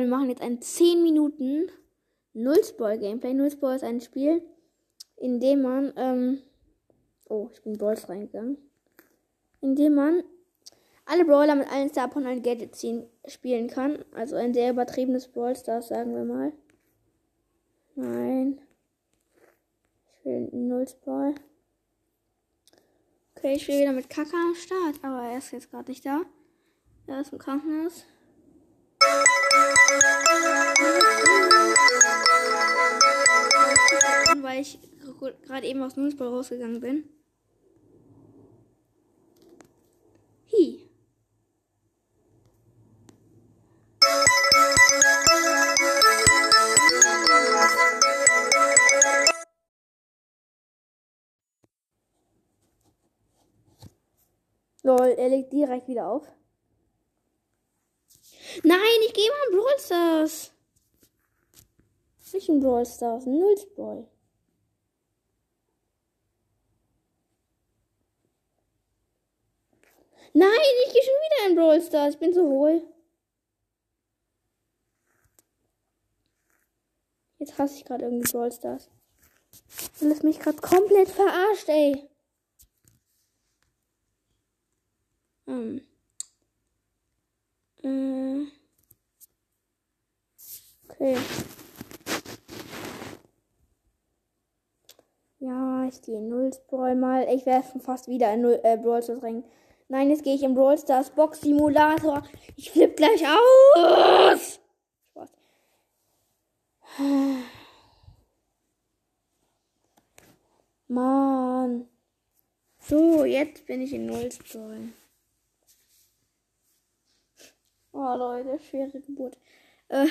Freunde, wir machen jetzt ein 10 Minuten Nullspoil Gameplay. Nullspoil ist ein Spiel, in dem man, ähm, oh, ich bin Balls reingegangen, in dem man alle Brawler mit allen Star und Gadget ziehen spielen kann. Also ein sehr übertriebenes Brawl Stars, sagen wir mal. Nein. Ich will einen Nullspoil. Okay, ich will wieder mit Kaka am Start, aber er ist jetzt gerade nicht da. Er ist im Krankenhaus. Weil ich gerade eben aus Nullsball rausgegangen bin. Hi. Lol, er legt direkt wieder auf. Nein, ich gehe mal in Brawl Stars. Nicht in Brawl Stars, ein Nein, ich gehe schon wieder in Brawl Stars. Ich bin so hohl. Jetzt hasse ich gerade irgendwie Brawl Stars. Du lässt mich gerade komplett verarscht, ey. Hm. Äh. Okay. Ja, ich gehe in Nullsbrawl mal. Ich werfe fast wieder in Null, äh, Brawl Stars Ring. Nein, jetzt gehe ich in Brawl Stars Box Simulator. Ich flippe gleich aus. Spaß. Mann. So, jetzt bin ich in Nullsbrawl. Oh Leute, schwere Geburt. Äh.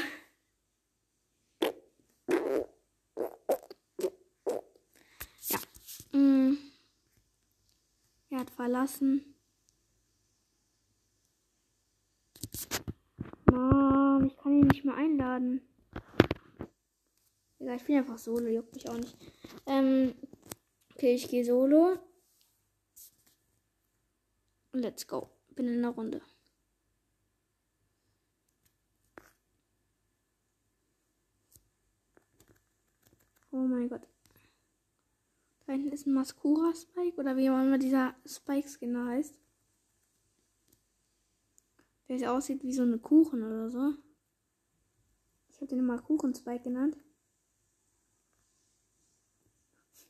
Ja. Mm. Er hat verlassen. Mann, ich kann ihn nicht mehr einladen. Egal, ich bin einfach solo, juckt mich auch nicht. Ähm, okay, ich gehe solo. Let's go. Bin in der Runde. Oh mein Gott. Da hinten ist ein Maskura Spike oder wie auch immer dieser Spike genau heißt. Der aussieht wie so eine Kuchen oder so. Ich habe den immer Kuchen Spike genannt.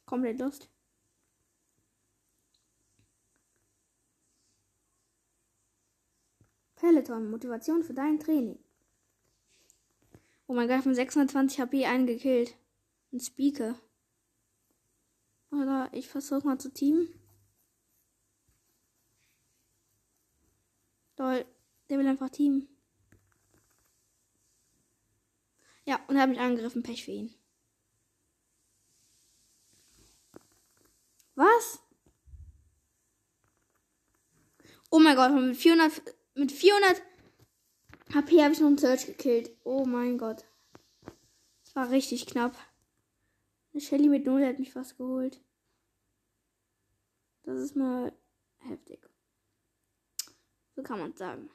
Komplett Lust. Peloton, Motivation für dein Training. Oh mein Gott, von 620 HP einen gekillt. Ein Speaker. Oder ich versuche mal zu teamen. Toll. Der will einfach teamen. Ja, und er hat mich angegriffen. Pech für ihn. Was? Oh mein Gott, mit 400, mit 400 HP habe ich noch einen Search gekillt. Oh mein Gott. Das war richtig knapp. Eine Shelly mit Null hat mich fast geholt. Das ist mal heftig. So kann man sagen.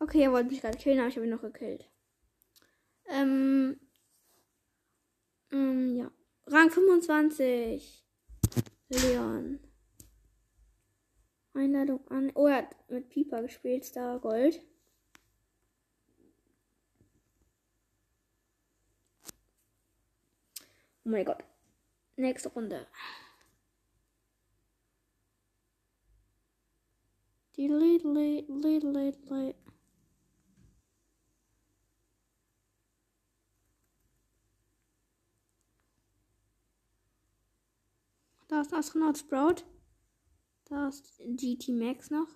Okay, er wollte mich gerade killen, aber ich habe ihn noch gekillt. Ähm, ähm, ja. Rang 25. Leon. Einladung an. Oh, er hat mit Pieper gespielt, Star Gold. Oh mein Gott. Nächste Runde. Da ist Astronaut Sprout. Da ist GT Max noch.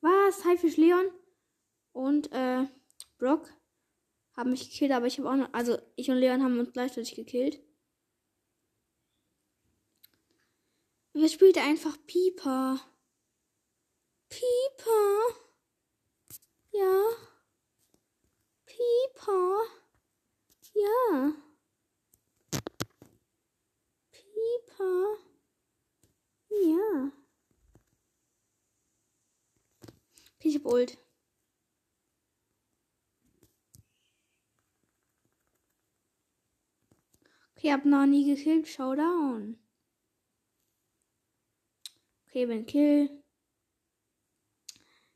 Was? Haifisch Leon und äh, Brock haben mich gekillt, aber ich habe auch noch, also ich und Leon haben uns gleichzeitig gekillt. Wer spielt einfach Pieper? Pieper? Ja. Pieper? Ja. Ult. Okay, hab noch nie gekillt. Showdown. Okay, wenn Kill.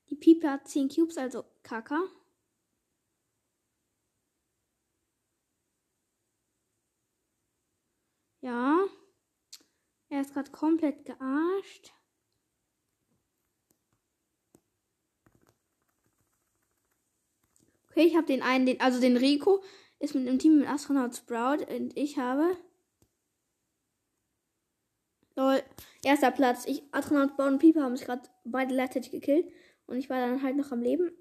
Die Piepe hat 10 Cubes, also Kaka. Ja. Er ist gerade komplett gearscht. Okay, ich habe den einen, den, also den Rico ist mit dem Team mit Astronaut Sprout und ich habe. Lol, erster Platz. Ich, Astronaut Sprout und Pieper haben sich gerade beide gleichzeitig gekillt und ich war dann halt noch am Leben.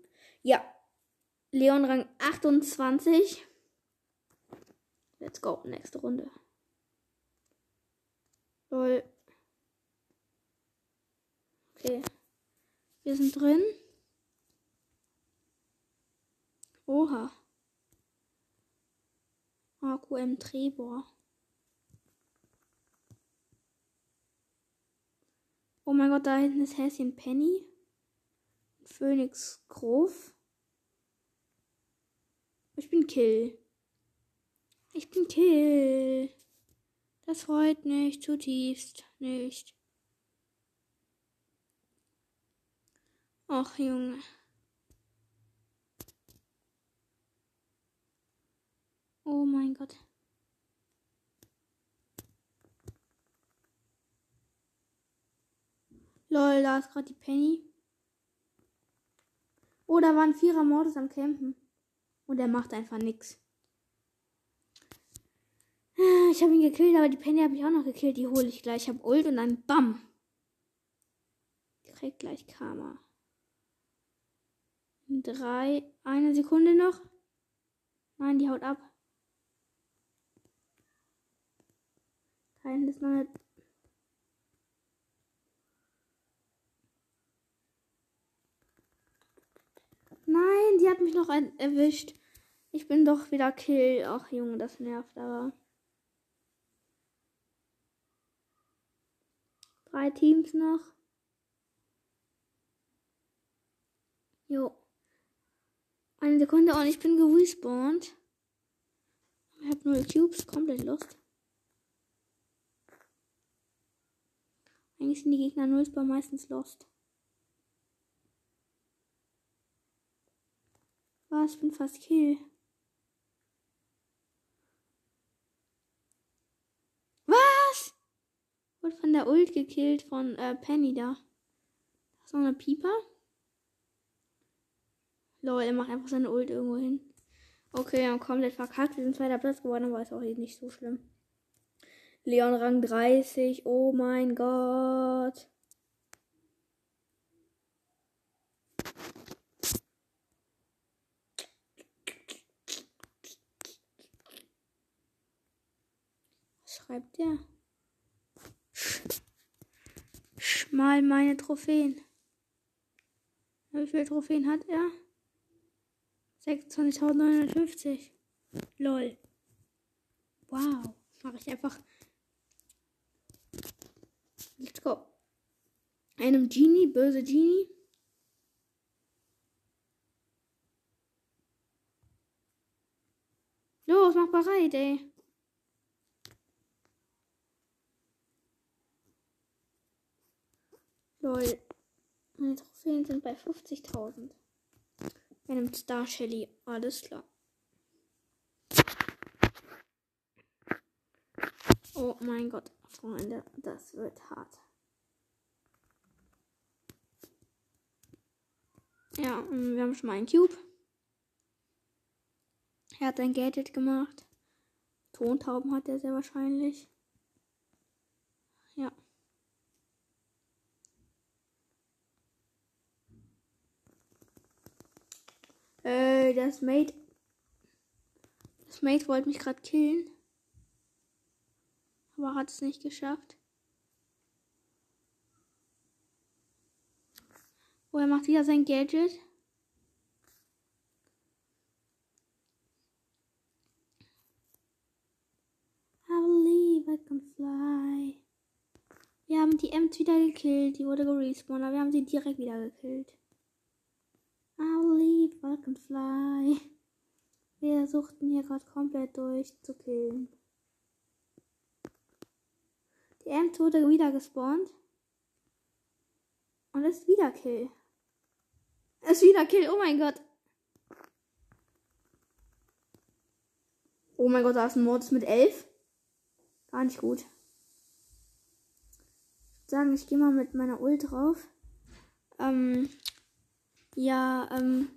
Ja. Leon Rang 28. Let's go, nächste Runde. Lol. Okay. Wir sind drin. Oha. AQM Trebor. Oh mein Gott, da hinten ist Häschen Penny. Phoenix Grove. Ich bin Kill. Ich bin Kill. Das freut mich zutiefst nicht. Ach, Junge. Oh mein Gott. Lol, da ist gerade die Penny. Oh, da waren vierer Mordes am Campen. Und er macht einfach nichts. Ich habe ihn gekillt, aber die Penny habe ich auch noch gekillt. Die hole ich gleich. Ich habe Ult und dann BAM. Kriegt gleich Karma. Drei, eine Sekunde noch. Nein, die haut ab. Ist noch nicht. Nein, die hat mich noch erwischt. Ich bin doch wieder Kill. Ach Junge, das nervt aber. Drei Teams noch. Jo. Eine Sekunde und ich bin gerespawnt. Ich habe null Cubes, komplett lost. Eigentlich sind die Gegner null Spawn meistens lost. Was? Ich bin fast Kill. Wurde von der Ult gekillt von äh, Penny da. Das ist noch eine Pieper. Lol, er macht einfach seine Ult irgendwo hin. Okay, wir haben komplett verkackt. Wir sind zweiter Platz geworden, aber ist auch nicht so schlimm. Leon Rang 30. Oh mein Gott. Was schreibt der? mal meine Trophäen. Wie viele Trophäen hat er? 26.950. Lol. Wow. Mache ich einfach. Let's go. Einem Genie, böse Genie. Los, mach bereit, ey. Lol. Meine Trophäen sind bei 50.000. Er nimmt Star Shelly. Alles klar. Oh mein Gott, Freunde, das wird hart. Ja, wir haben schon mal einen Cube. Er hat ein Gadget gemacht. Tontauben hat er sehr wahrscheinlich. Ja. Äh, das Mate. Das Mate wollte mich gerade killen. Aber hat es nicht geschafft. Oh, er macht wieder sein Gadget. I believe I can fly. Wir haben die Ems wieder gekillt. Die wurde gerespawnt, aber wir haben sie direkt wieder gekillt. I'll leave, Falcon fly. Wir suchten hier gerade komplett durch zu killen. Die Ems wurde wieder gespawnt. Und ist wieder Kill. Ist wieder Kill, oh mein Gott. Oh mein Gott, da ist ein Mords mit 11. Gar nicht gut. Ich würde sagen, ich gehe mal mit meiner Ult drauf. Ähm, ja, ähm,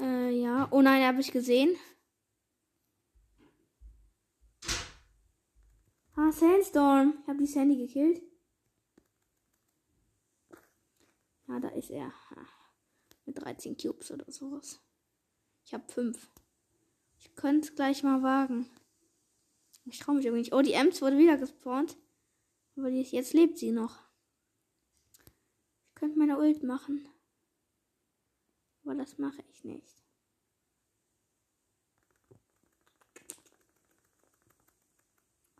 äh, ja. Oh nein, habe ich gesehen. Ah, Sandstorm. Ich habe die Sandy gekillt. Ja, da ist er. Mit 13 Cubes oder sowas. Ich habe 5. Ich könnte es gleich mal wagen. Ich traue mich irgendwie nicht. Oh, die Ems wurde wieder gespawnt. Aber die, jetzt lebt sie noch. Ich könnte meine Ult machen. Aber das mache ich nicht.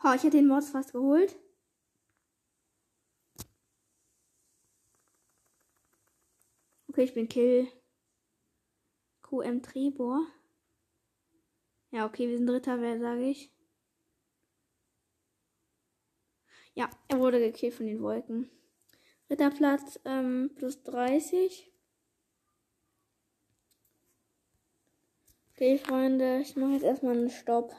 Oh, ich hätte den Mods fast geholt. Okay, ich bin Kill. QM Trebor. Ja, okay, wir sind Dritter, wer sage ich. Ja, er wurde gekillt von den Wolken. Ritterplatz ähm, plus 30. Okay, Freunde, ich mache jetzt erstmal einen Stopp.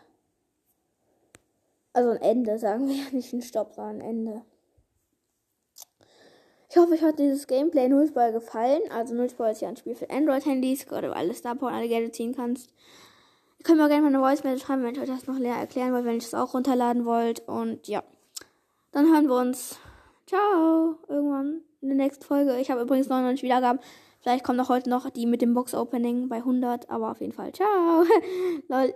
Also ein Ende, sagen wir. Nicht ein Stopp, sondern ein Ende. Ich hoffe, euch hat dieses Gameplay Nullsball gefallen. Also Nullsball ist ja ein Spiel für Android-Handys, wo du alle Star Power und alle Gelder ziehen kannst. Ihr könnt mir auch gerne mal eine Voice-Mail schreiben, wenn ich euch das noch leer erklären wollt, wenn ihr es auch runterladen wollt. Und ja, dann hören wir uns. Ciao. Irgendwann in der nächsten Folge. Ich habe übrigens 99 Wiedergaben. Vielleicht kommt auch heute noch die mit dem Box-Opening bei 100. Aber auf jeden Fall. Ciao. Lol.